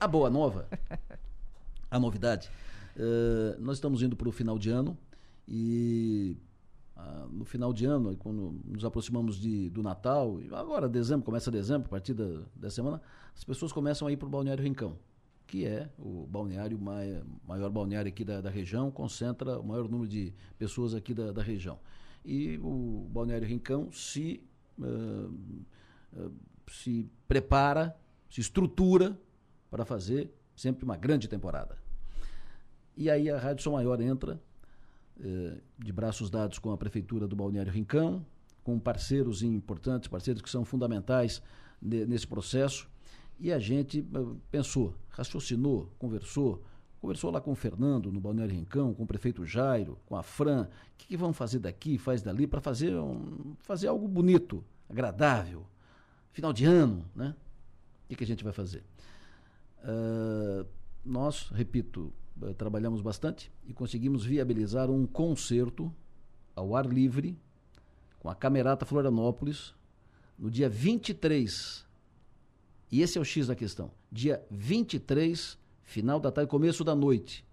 A boa nova, a novidade, uh, nós estamos indo para o final de ano e uh, no final de ano, quando nos aproximamos de, do Natal, agora dezembro, começa dezembro, a partir da, da semana, as pessoas começam a ir para o Balneário Rincão que é o balneário mai, maior balneário aqui da, da, região, concentra o maior número de pessoas aqui da, da região. E o balneário Rincão se, uh, se prepara, se estrutura para fazer sempre uma grande temporada. E aí a Rádio Som Maior entra uh, de braços dados com a prefeitura do balneário Rincão, com parceiros importantes, parceiros que são fundamentais nesse processo e a gente eh, pensou, raciocinou, conversou, conversou lá com o Fernando, no Balneário Rincão, com o prefeito Jairo, com a Fran, o que, que vamos fazer daqui, faz dali, para fazer, um, fazer algo bonito, agradável, final de ano, né? O que, que a gente vai fazer? Uh, nós, repito, uh, trabalhamos bastante e conseguimos viabilizar um concerto ao ar livre com a Camerata Florianópolis no dia 23 e esse é o X da questão. Dia 23, final da tarde, começo da noite.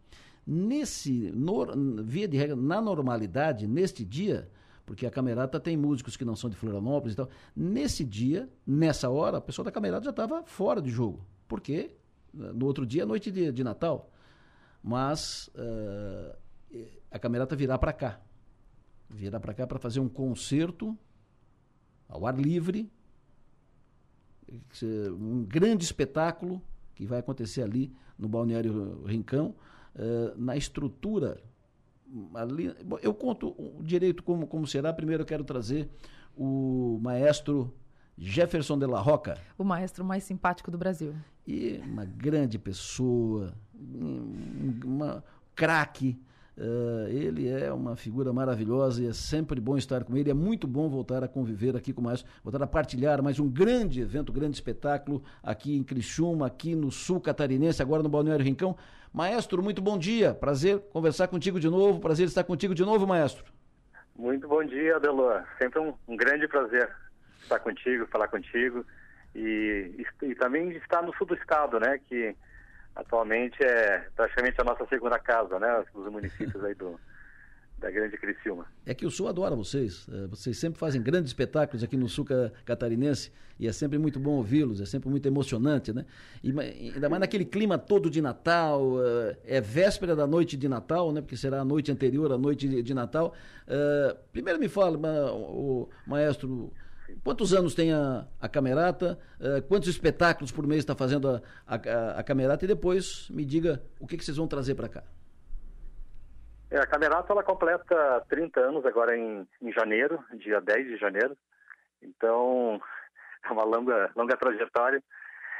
Nesse, no, via de regra, na normalidade, neste dia, porque a Camerata tem músicos que não são de Florianópolis e tal, nesse dia, nessa hora, a pessoa da Camerata já estava fora de jogo. Por quê? No outro dia, noite de, de Natal. Mas uh, a Camerata virá para cá. Virá para cá para fazer um concerto ao ar livre, um grande espetáculo que vai acontecer ali no Balneário Rincão, uh, na estrutura. Ali, bom, eu conto direito como, como será. Primeiro eu quero trazer o maestro Jefferson de la Roca. O maestro mais simpático do Brasil. E uma grande pessoa, uma craque Uh, ele é uma figura maravilhosa e é sempre bom estar com ele. É muito bom voltar a conviver aqui com mais, voltar a partilhar mais um grande evento, grande espetáculo aqui em Criciúma, aqui no sul catarinense, agora no Balneário Rincão. Maestro, muito bom dia. Prazer conversar contigo de novo. Prazer estar contigo de novo, maestro. Muito bom dia, Adelor. Sempre um, um grande prazer estar contigo, falar contigo e, e, e também estar no sul do estado, né? Que atualmente é praticamente a nossa segunda casa, né? Os municípios aí do, da grande Criciúma. É que o Sul adora vocês. É, vocês sempre fazem grandes espetáculos aqui no Sul catarinense e é sempre muito bom ouvi-los, é sempre muito emocionante, né? E, ainda mais naquele clima todo de Natal, é, é véspera da noite de Natal, né? Porque será a noite anterior à noite de Natal. É, primeiro me fala, o maestro Quantos anos tem a, a Camerata? Uh, quantos espetáculos por mês está fazendo a, a, a, Camerata? E depois me diga o que, que vocês vão trazer para cá. É, a Camerata ela completa 30 anos agora em, em janeiro, dia 10 de janeiro. Então, é uma longa, longa trajetória.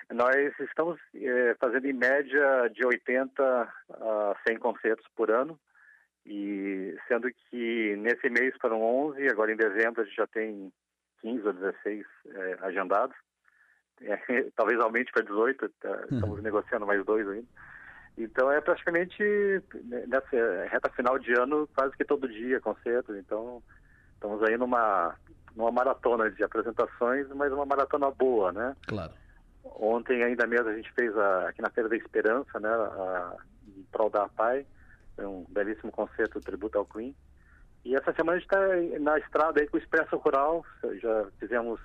Nós estamos é, fazendo em média de 80 a 100 concertos por ano. E sendo que nesse mês foram 11, agora em dezembro a gente já tem 15 ou 16 é, agendados. É, talvez aumente para 18, tá, hum. estamos negociando mais dois ainda. Então é praticamente né, nessa reta final de ano, quase que todo dia concertos. Então estamos aí numa, numa maratona de apresentações, mas uma maratona boa, né? Claro. Ontem ainda mesmo a gente fez a, aqui na Feira da Esperança, né? A, em prol da PAI, um belíssimo concerto tributo ao Queen. E essa semana a gente está na estrada aí com o Expresso Rural, já fizemos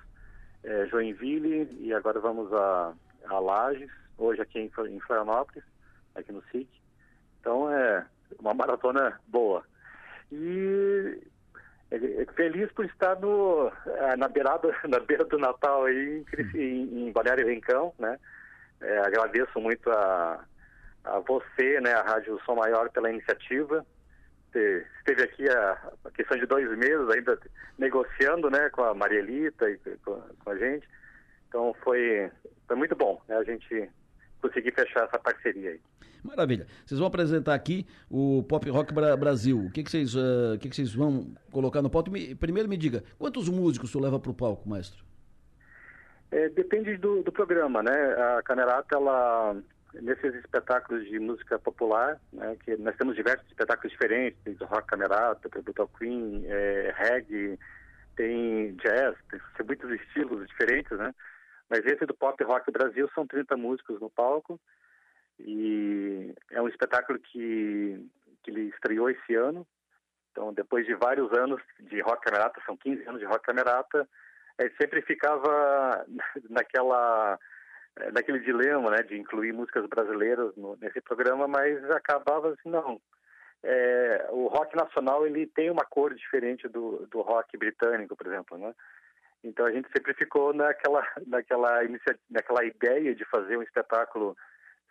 é, Joinville e agora vamos a, a Lages, hoje aqui em, em Florianópolis, aqui no SIC. Então é uma maratona boa. E é, é feliz por estar no, é, na, beirada, na beira do Natal aí em, em, em Balneário Rincão, né? É, agradeço muito a, a você, né, a Rádio Som Maior pela iniciativa esteve aqui a, a, questão de dois meses ainda negociando né, com a Marielita e com, com a gente. Então foi, foi muito bom né, a gente conseguir fechar essa parceria aí. Maravilha. Vocês vão apresentar aqui o Pop Rock Bra Brasil. O que, que, vocês, uh, que, que vocês vão colocar no palco? Me, primeiro me diga, quantos músicos tu leva para o palco, maestro? É, depende do, do, programa, né? A Camerata, ela nesses espetáculos de música popular, né, que nós temos diversos espetáculos diferentes, tem rock camerata, tributo Queen, é, reggae, tem jazz, tem muitos estilos diferentes, né? Mas esse do Pop Rock Brasil são 30 músicos no palco E é um espetáculo que, que ele estreou esse ano. Então, depois de vários anos de rock camerata, são 15 anos de rock camerata, é, sempre ficava naquela eh, naquele dilema, né, de incluir músicas brasileiras no, nesse programa, mas acabava assim, não. É, o rock nacional ele tem uma cor diferente do, do rock britânico, por exemplo, né? Então a gente sempre ficou naquela naquela naquela ideia de fazer um espetáculo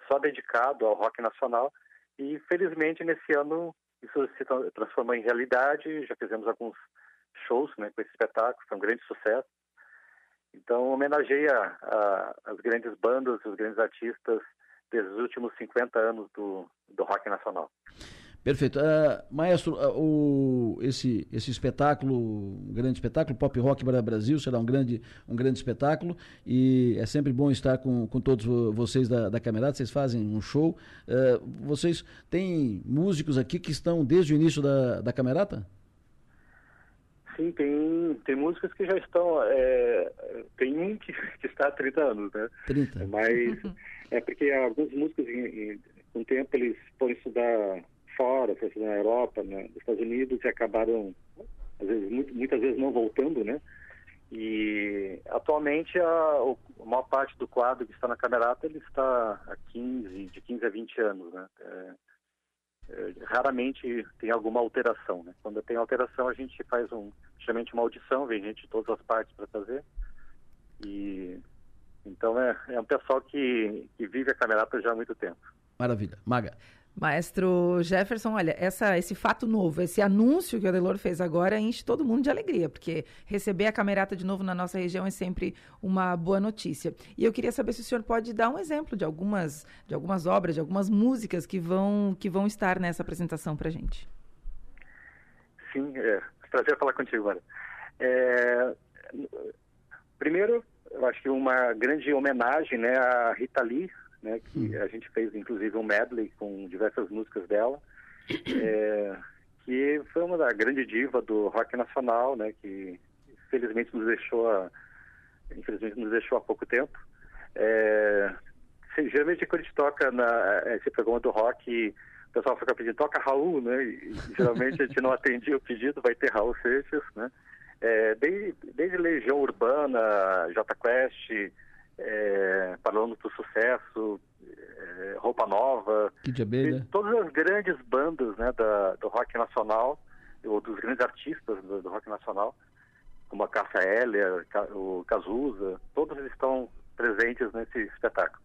só dedicado ao rock nacional e felizmente nesse ano isso se transformou em realidade. Já fizemos alguns shows né, com esse espetáculo, foi um grande sucesso. Então, homenageia a, as grandes bandas, os grandes artistas desde os últimos 50 anos do, do rock nacional. Perfeito. Uh, maestro, uh, o, esse, esse espetáculo, um grande espetáculo, Pop Rock Brasil, será um grande, um grande espetáculo e é sempre bom estar com, com todos vocês da, da Camerata, vocês fazem um show. Uh, vocês têm músicos aqui que estão desde o início da, da Camerata? Sim, tem, tem músicas que já estão. É, tem um que, que, está há 30 anos, né? 30. Mas é porque alguns músicos, em, em, com o tempo, eles foram estudar fora, foram estudar na Europa, né, nos Estados Unidos, e acabaram, às vezes, muito, muitas vezes não voltando, né? E atualmente a, a maior parte do quadro que está na Camerata ele está há 15, de 15 a 20 anos, né? É, raramente tem alguma alteração. Né? Quando tem alteração, a gente faz um, justamente uma audição, vem gente de todas as partes para fazer. E então é, é um pessoal que, que vive a camerata já há muito tempo. Maravilha. Maga. Maestro Jefferson, olha, essa, esse fato novo, esse anúncio que o Adelor fez agora enche todo mundo de alegria, porque receber a camerata de novo na nossa região é sempre uma boa notícia. E eu queria saber se o senhor pode dar um exemplo de algumas, de algumas obras, de algumas músicas que vão, que vão estar nessa apresentação para gente. Sim, é prazer falar contigo, agora. É, primeiro, eu acho que uma grande homenagem né, à Rita Lee, né, que hum. a gente fez inclusive um medley com diversas músicas dela, é, que foi uma da grande diva do rock nacional, né, que felizmente nos deixou, a, infelizmente nos deixou há pouco tempo. É, geralmente quando a gente toca na, esse programa do rock, o pessoal fica pedindo, toca Raul, né, e, geralmente a gente não atendia o pedido, vai ter Raul Seixas, né, é, desde, desde Legião Urbana, J Quest, é, Falando do Sucesso, é, Roupa Nova. Kid Abelha. Todas as grandes bandas né, da, do rock nacional, ou dos grandes artistas do, do rock nacional, como a Cássia Heller, o Cazuza, todos estão presentes nesse espetáculo,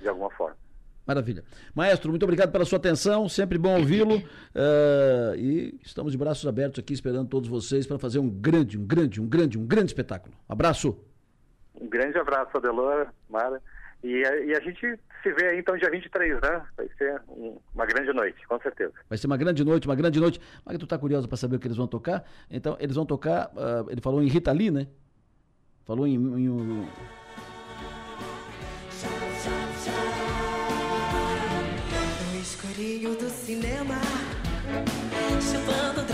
de alguma forma. Maravilha. Maestro, muito obrigado pela sua atenção, sempre bom ouvi-lo. Uh, e estamos de braços abertos aqui esperando todos vocês para fazer um grande, um grande, um grande, um grande espetáculo. Abraço. Um grande abraço, Adelor, Mara. E a, e a, gente se vê aí então dia 23, né? Vai ser um, uma grande noite, com certeza. Vai ser uma grande noite, uma grande noite. Mas tu tá curioso para saber o que eles vão tocar? Então, eles vão tocar, uh, ele falou em Rita Lee, né? Falou em, em um... No escurinho do cinema, chupando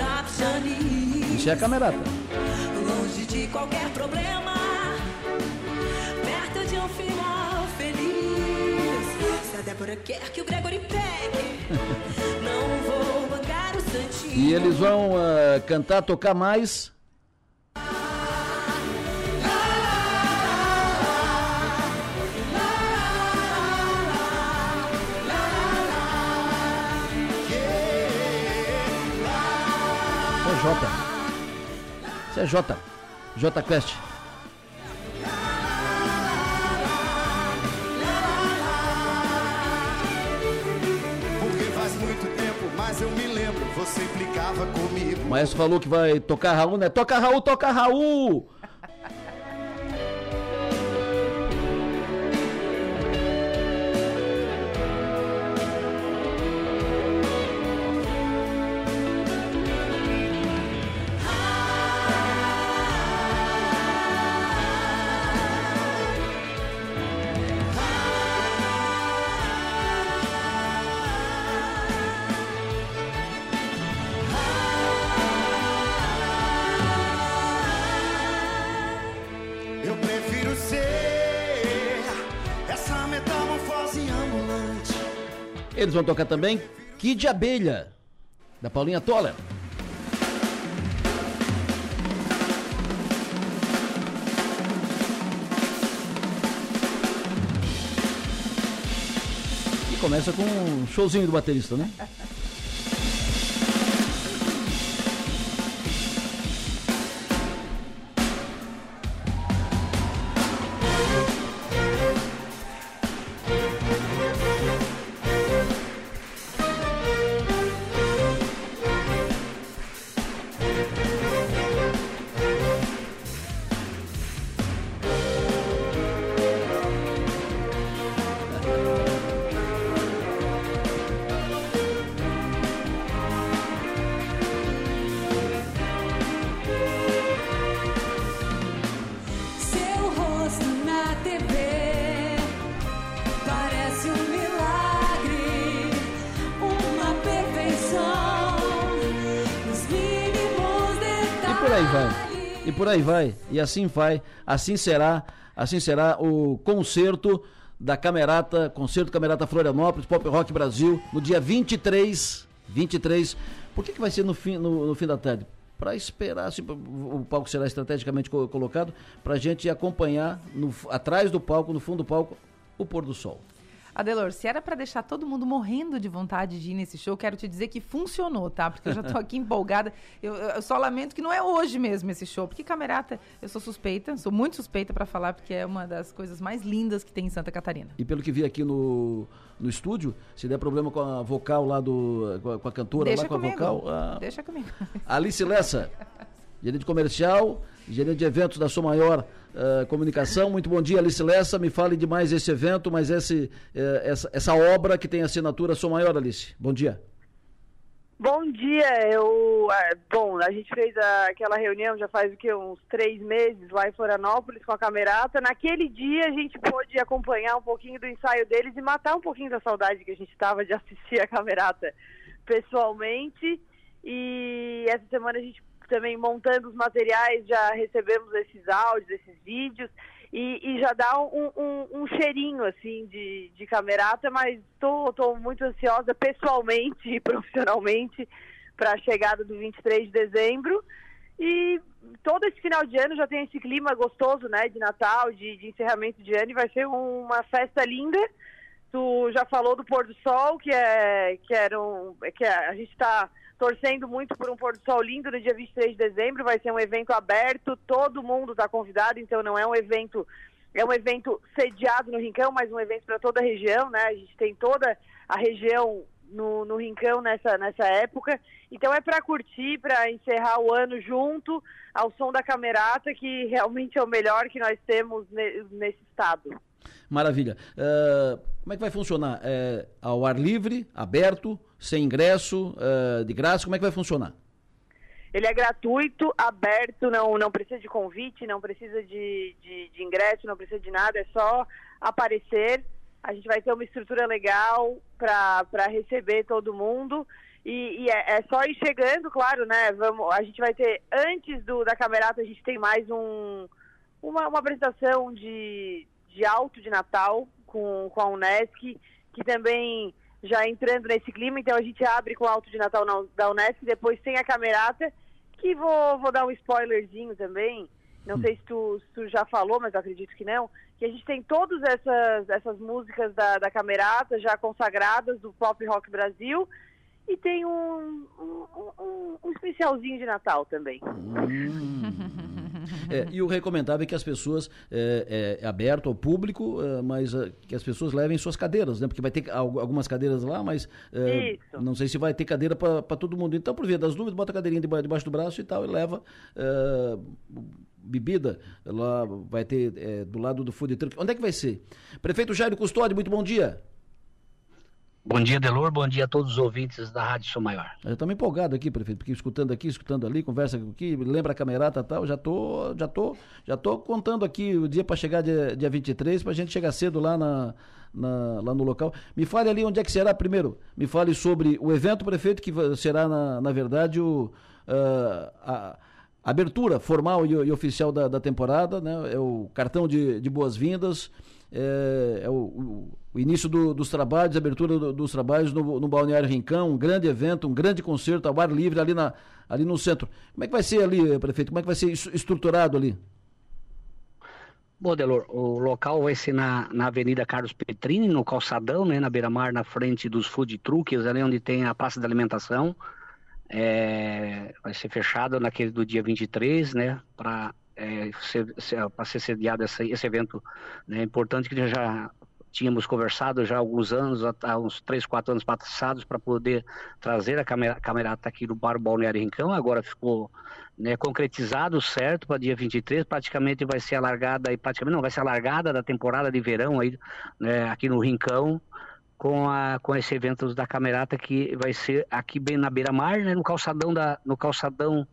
Isso é a camerata. Longe de qualquer problema Débora quer que o Gregory pegue. Não vou bancar o santinho. E eles vão uh, cantar, tocar mais. É Jota. Isso é Jota. Jota Quest. Comigo. O maestro falou que vai tocar Raul, né? Toca Raul, toca Raul! Eles vão tocar também Kid Abelha, da Paulinha Toller. E começa com um showzinho do baterista, né? por aí vai. E assim vai, assim será, assim será o concerto da Camerata, concerto Camerata Florianópolis, Pop Rock Brasil, no dia 23, 23. Por que, que vai ser no fim, no, no fim da tarde? Para esperar, assim, o palco será estrategicamente colocado, para a gente acompanhar no, atrás do palco, no fundo do palco, o pôr do sol. Adelor, se era para deixar todo mundo morrendo de vontade de ir nesse show, quero te dizer que funcionou, tá? Porque eu já tô aqui empolgada. Eu, eu, só lamento que não é hoje mesmo esse show, porque Camerata, eu sou suspeita, sou muito suspeita para falar, porque é uma das coisas mais lindas que tem em Santa Catarina. E pelo que vi aqui no, no estúdio, se der problema com a vocal lá do. com a, com a cantora Deixa lá com comigo. a vocal. A... Deixa comigo. Alice Lessa, gerente comercial, gerente de eventos da Sua Maior uh, Comunicação. Muito bom dia, Alice Lessa. Me fale de mais esse evento, mas esse, uh, essa, essa obra que tem assinatura Sua Maior, Alice. Bom dia. Bom dia, eu. É, bom, a gente fez a, aquela reunião já faz o que? Uns três meses lá em Florianópolis com a Camerata. Naquele dia a gente pôde acompanhar um pouquinho do ensaio deles e matar um pouquinho da saudade que a gente estava de assistir a Camerata pessoalmente. E essa semana a gente também montando os materiais, já recebemos esses áudios, esses vídeos, e, e já dá um, um, um, cheirinho, assim, de, de camerata, mas estou muito ansiosa pessoalmente e profissionalmente para a chegada do 23 de dezembro. E todo esse final de ano já tem esse clima gostoso, né, de Natal, de, de encerramento de ano, e vai ser uma festa linda. Tu já falou do pôr do sol, que é que era um, que é, a gente está torcendo muito por um pôr do sol lindo no dia 23 de dezembro. Vai ser um evento aberto, todo mundo está convidado, então não é um evento é um evento sediado no Rincão, mas um evento para toda a região, né? A gente tem toda a região no, no Rincão nessa, nessa época. Então é para curtir, para encerrar o ano junto ao som da camerata, que realmente é o melhor que nós temos ne, nesse estado. Maravilha. Uh, como é que vai funcionar? É, ao ar livre, aberto, sem ingresso, uh, de graça? Como é que vai funcionar? Ele é gratuito, aberto, não, não precisa de convite, não precisa de, de, de ingresso, não precisa de nada, é só aparecer. A gente vai ter uma estrutura legal para receber todo mundo. E, e é, é, só ir chegando, claro, né? Vamos, a gente vai ter, antes do, da camerata, a gente tem mais um, uma, uma apresentação de, de alto de Natal com, com a Unesc, que também já entrando nesse clima, então a gente abre com o alto de Natal na, da Unesc, depois tem a camerata, que vou, vou dar um spoilerzinho também, não hum. sei se tu, se tu, já falou, mas acredito que não, que a gente tem todas essas, essas músicas da, da camerata já consagradas do Pop Rock Brasil, e tem um, um, um, um especialzinho de Natal também. Hum. É, e o recomendável é que as pessoas, é, é, é aberto ao público, é, mas é, que as pessoas levem suas cadeiras, né? Porque vai ter algumas cadeiras lá, mas é, não sei se vai ter cadeira para todo mundo. Então, por via das dúvidas, bota a cadeirinha debaixo do braço e tal, e leva bebida, lá vai ter do lado do food truck. Onde é que vai ser? Prefeito Jairo Custódio, muito bom dia. Bom dia, Delor. Bom dia a todos os ouvintes da Rádio Sou Maior. Eu estou empolgado aqui, prefeito, porque escutando aqui, escutando ali, conversa aqui, lembra a camerata e tal, já tô, já tô, já tô contando aqui o dia para chegar dia, dia 23, para a gente chegar cedo lá na, na, lá no local. Me fale ali onde é que será primeiro. Me fale sobre o evento, prefeito, que será, na, na verdade, o, uh, a, abertura formal e, e oficial da, da, temporada, né? É o cartão de, de boas-vindas é, é o, o, início do, dos trabalhos, abertura do, dos trabalhos no, no Balneário Rincão, um grande evento, um grande concerto ao ar livre ali, na, ali no centro. Como é que vai ser ali, prefeito? Como é que vai ser estruturado ali? Bom, Delor, o local vai ser na, na Avenida Carlos Petrini, no calçadão, né, na beira-mar, na frente dos food trucks, ali onde tem a praça de alimentação. É, vai ser fechado naquele do dia 23, né, para é, ser, ser, sediado esse, esse evento né, importante que já tínhamos conversado já há alguns anos, há uns 3, 4 anos passados, para poder trazer a camerata aqui do Bar Balneário Rincão. Agora ficou né, concretizado certo para dia 23, praticamente vai ser alargada, e praticamente não, vai ser alargada da temporada de verão aí, né, aqui no Rincão, com, a, com esse evento da camerata que vai ser aqui bem na beira-mar, né, no calçadão da, no calçadão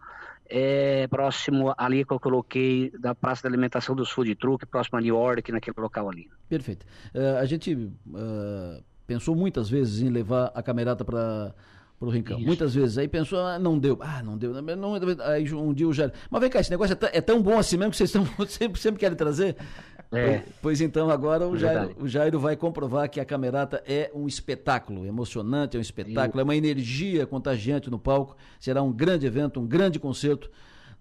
é, próximo ali que eu coloquei da Praça da Alimentação dos Food Truck, próximo a New York, naquele local ali. Perfeito. Uh, a gente uh, pensou muitas vezes em levar a camerata para o Rincão. Isso. Muitas vezes. Aí pensou, ah, não deu. Ah, não deu. Não, aí um dia o Jair. Mas vem cá, esse negócio é, é tão bom assim mesmo que vocês estão, sempre, sempre querem trazer? É. Pois então, agora o Jairo, o Jairo vai comprovar que a camerata é um espetáculo emocionante, é um espetáculo, é uma energia contagiante no palco. Será um grande evento, um grande concerto.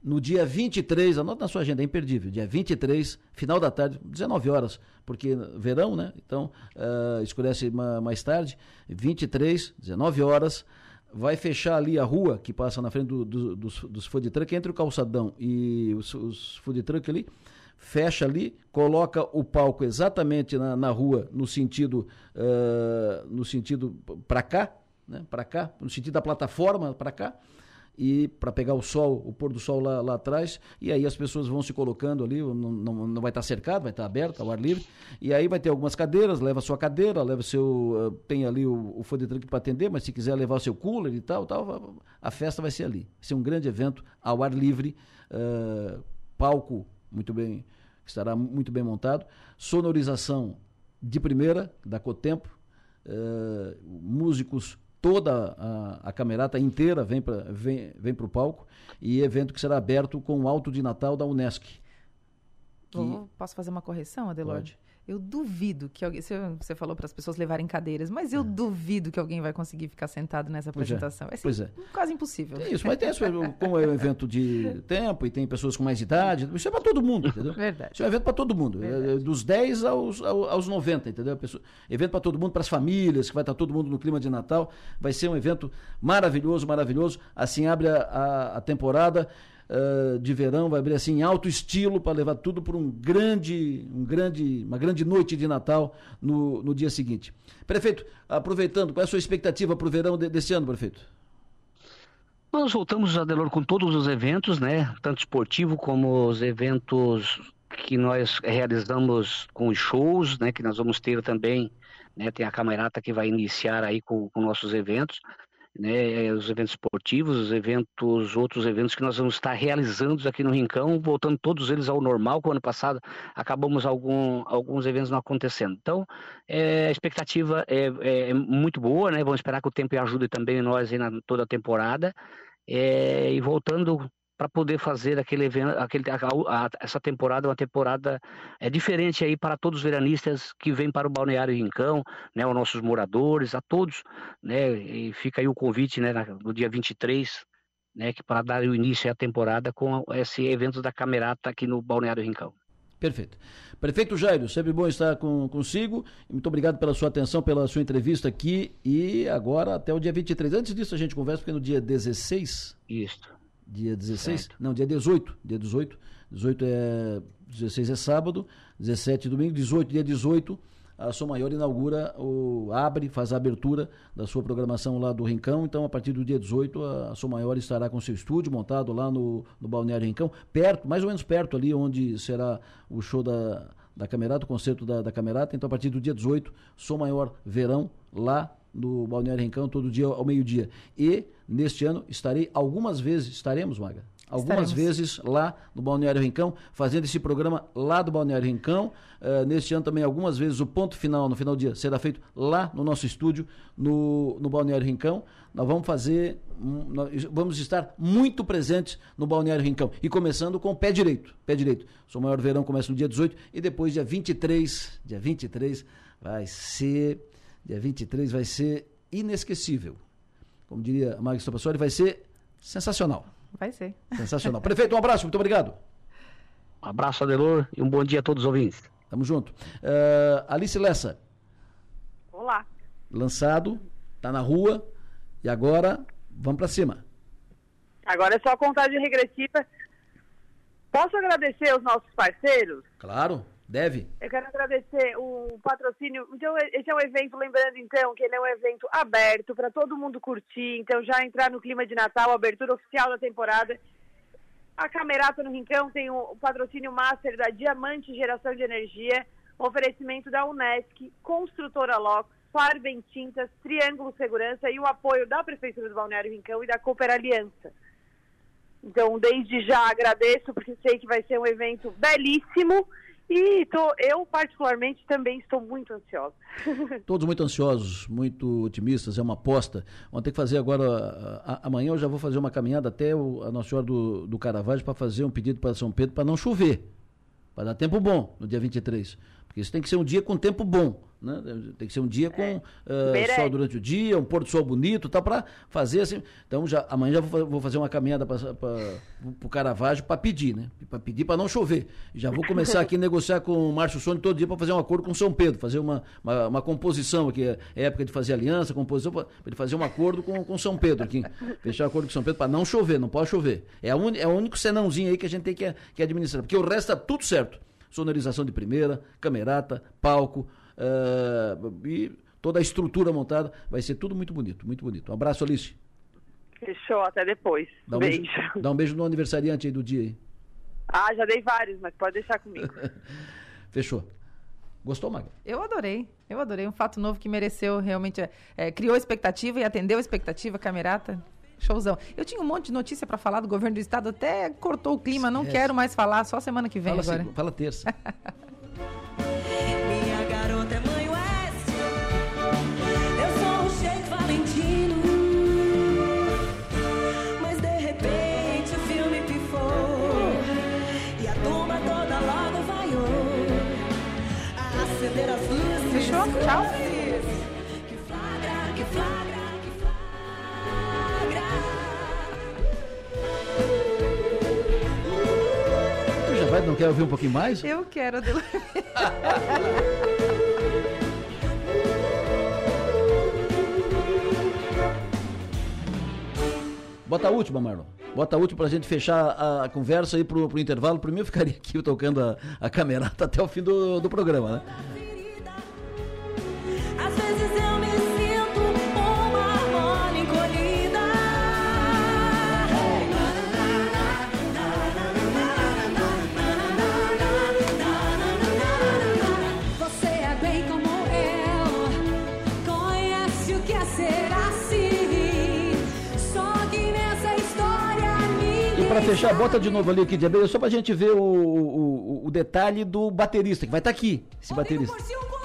No dia 23, anota na sua agenda, é imperdível. Dia 23, final da tarde, 19 horas, porque verão, né? Então, uh, escurece mais tarde. 23, 19 horas vai fechar ali a rua que passa na frente do, do, dos, dos food truck, entre o calçadão e os, os food truck ali, fecha ali, coloca o palco exatamente na, na rua, no sentido, uh, no sentido para cá, né, para cá, no sentido da plataforma para cá, e para pegar o sol, o pôr do sol lá, lá atrás, e aí as pessoas vão se colocando ali, não, não, não vai estar tá cercado, vai estar tá aberto, ao ar livre, e aí vai ter algumas cadeiras, leva sua cadeira, leva seu, tem ali o, o food truck para atender, mas se quiser levar o seu cooler e tal, tal, a festa vai ser ali. Vai ser um grande evento ao ar livre, uh, palco muito bem, estará muito bem montado. Sonorização de primeira, da Cotempo. Uh, músicos, toda a, a camerata inteira vem para vem, vem o palco. E evento que será aberto com o alto de Natal da Unesc. Que... Posso fazer uma correção, Adelorde? Pode. Eu duvido que alguém. Você falou para as pessoas levarem cadeiras, mas eu é. duvido que alguém vai conseguir ficar sentado nessa pois é. apresentação. É. pois é. quase impossível. É isso, mas tem como é um evento de tempo e tem pessoas com mais idade, isso é para todo mundo, entendeu? Verdade. Isso é um evento para todo mundo. É, dos 10 aos, aos 90, entendeu? Pessoa, evento para todo mundo, para as famílias, que vai estar todo mundo no clima de Natal. Vai ser um evento maravilhoso, maravilhoso. Assim abre a, a, a temporada de verão, vai abrir assim em alto estilo para levar tudo para um grande, um grande, uma grande noite de Natal no, no dia seguinte. Prefeito, aproveitando, qual é a sua expectativa para o verão de, desse ano, prefeito? Nós voltamos, Adelor, com todos os eventos, né? Tanto esportivo como os eventos que nós realizamos com os shows, né? Que nós vamos ter também, né? Tem a camerata que vai iniciar aí com, com nossos eventos né, eh, os eventos esportivos, os eventos, outros eventos que nós vamos estar realizando aqui no Rincão, voltando todos eles ao normal, que o ano passado acabamos algum, alguns eventos não acontecendo. Então, é, a expectativa é, é, é, muito boa, né? Vamos esperar que o tempo ajude também nós na toda a temporada. É, e voltando para poder fazer aquele evento, aquele, a, a, essa temporada uma temporada é diferente aí para todos os veranistas que vêm para o Balneário Rincão, né, os nossos moradores, a todos, né, e fica aí o convite, né, no dia 23, né, que para dar o início à temporada com esse evento da Camerata aqui no Balneário Rincão. Perfeito. Prefeito Jairo, sempre bom estar com, consigo. Muito obrigado pela sua atenção, pela sua entrevista aqui. E agora até o dia 23. Antes disso, a gente conversa, porque no dia 16. Isso dia 16, certo. não, dia 18, dia 18, 18 é, 16 é sábado, 17 é domingo, 18, dia 18, a Som Maior inaugura, o, abre, faz a abertura da sua programação lá do Rincão, então a partir do dia 18 a Som Maior estará com seu estúdio montado lá no, no Balneário Rincão, perto, mais ou menos perto ali onde será o show da, da Camerata, o concerto da, da Camerata, então a partir do dia 18, Som Maior Verão, lá no Balneário Rincão, todo dia ao meio-dia. E neste ano estarei algumas vezes, estaremos, Maga? algumas Estaremos. vezes lá no Balneário Rincão, fazendo esse programa lá do Balneário Rincão. Eh, neste ano também, algumas vezes, o ponto final, no final do dia, será feito lá no nosso estúdio, no, no Balneário Rincão. Nós vamos fazer, nós vamos estar muito presentes no Balneário Rincão. E começando com o pé direito. Pé direito. O seu maior verão começa no dia 18 e depois, dia 23, dia 23, vai ser. Dia 23 vai ser inesquecível. Como diria a Magda Stopassori, vai ser sensacional. Vai ser. Sensacional. Prefeito, um abraço, muito obrigado. Um abraço, Adelor, e um bom dia a todos os ouvintes. Tamo junto. Eh, Alice Lessa, Olá. lançado, tá na rua e agora vamos pra cima. Agora é só contagem regressiva. Posso agradecer aos nossos parceiros? Claro, deve. Eu quero agradecer o patrocínio. Então, esse é um evento, lembrando então, que ele é um evento aberto para todo mundo curtir. Então, já entrar no clima de Natal, abertura oficial da temporada. A Camerata no Rincão tem o, patrocínio master da Diamante Geração de Energia, oferecimento da Unesc, Construtora Lox, Farben Tintas, Triângulo Segurança e o apoio da Prefeitura do Balneário Rincão e da Cooper Aliança. Então, desde já agradeço, porque sei que vai ser um evento belíssimo. E tô, eu, particularmente, também estou muito ansiosa. Todos muito ansiosos, muito otimistas, é uma aposta. Vamos ter que fazer agora, a- a- amanhã eu já vou fazer uma caminhada até o, a Nossa Senhora do, do Caravaggio para fazer um pedido para São Pedro para não chover, para dar tempo bom no dia 23. Porque isso tem que ser um dia com tempo bom, né? Tem que ser um dia com eh, Merece. sol durante o dia, um pôr do sol bonito, tá para fazer assim. Então já amanhã já vou, vou fazer uma caminhada para o Caravaggio para pedir, né? Para pedir para não chover. Já vou começar aqui a negociar com o Márcio Sônia todo dia para fazer um acordo com São Pedro, fazer uma, uma, uma composição aqui, é época de fazer aliança, composição, para ele fazer um acordo com, com São Pedro aqui. Fechar um acordo com São Pedro para não chover, não pode chover. É, a uni, é o único senãozinho aí que a gente tem que, que administrar, porque o resto tá tudo certo. Sonorização de primeira, camerata, palco, eh, e toda a estrutura montada, vai ser tudo muito bonito, muito bonito. Um abraço, Alice. Fechou, até depois. Dá um beijo. beijo, dá um beijo no aniversariante aí do dia aí. Ah, já dei vários, mas pode deixar comigo. Fechou. Gostou, Magda? Eu adorei, eu adorei. Um fato novo que mereceu realmente. é, é, criou expectativa e atendeu a expectativa, Camerata. Showzão. Eu tinha um monte de notícia para falar do governo do estado, até cortou o clima, não Esquece. quero mais falar, só semana que vem Fala, agora. segu- fala terça. quer ouvir um pouquinho mais? Eu quero, Adelor. Bota a última, Marlon. Bota a última pra gente fechar a, conversa aí pro, pro intervalo. Mim, eu ficaria aqui tocando a, a camerata até o fim do, do programa, né? Fechar, bota de novo ali aqui, Diabeira, só pra gente ver o, o, o detalhe do baterista, que vai estar aqui, esse Rodrigo baterista.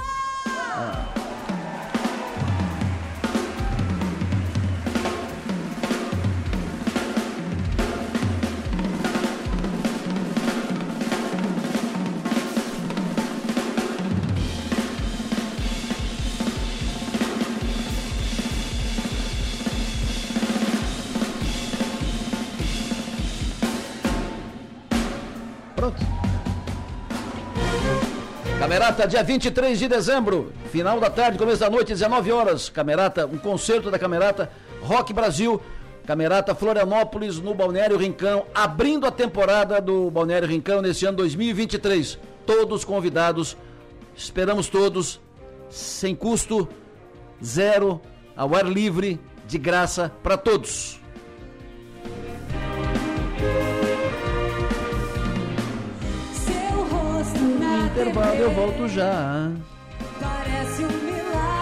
Camerata, dia 23 de dezembro, final da tarde, começo da noite, 19 horas. Camerata, um concerto da Camerata Rock Brasil. Camerata Florianópolis no Balneário Rincão, abrindo a temporada do Balneário Rincão nesse ano 2023. Todos convidados, esperamos todos, sem custo, zero, ao ar livre, de graça para todos. Intervalo, eu volto já. Parece um milagre.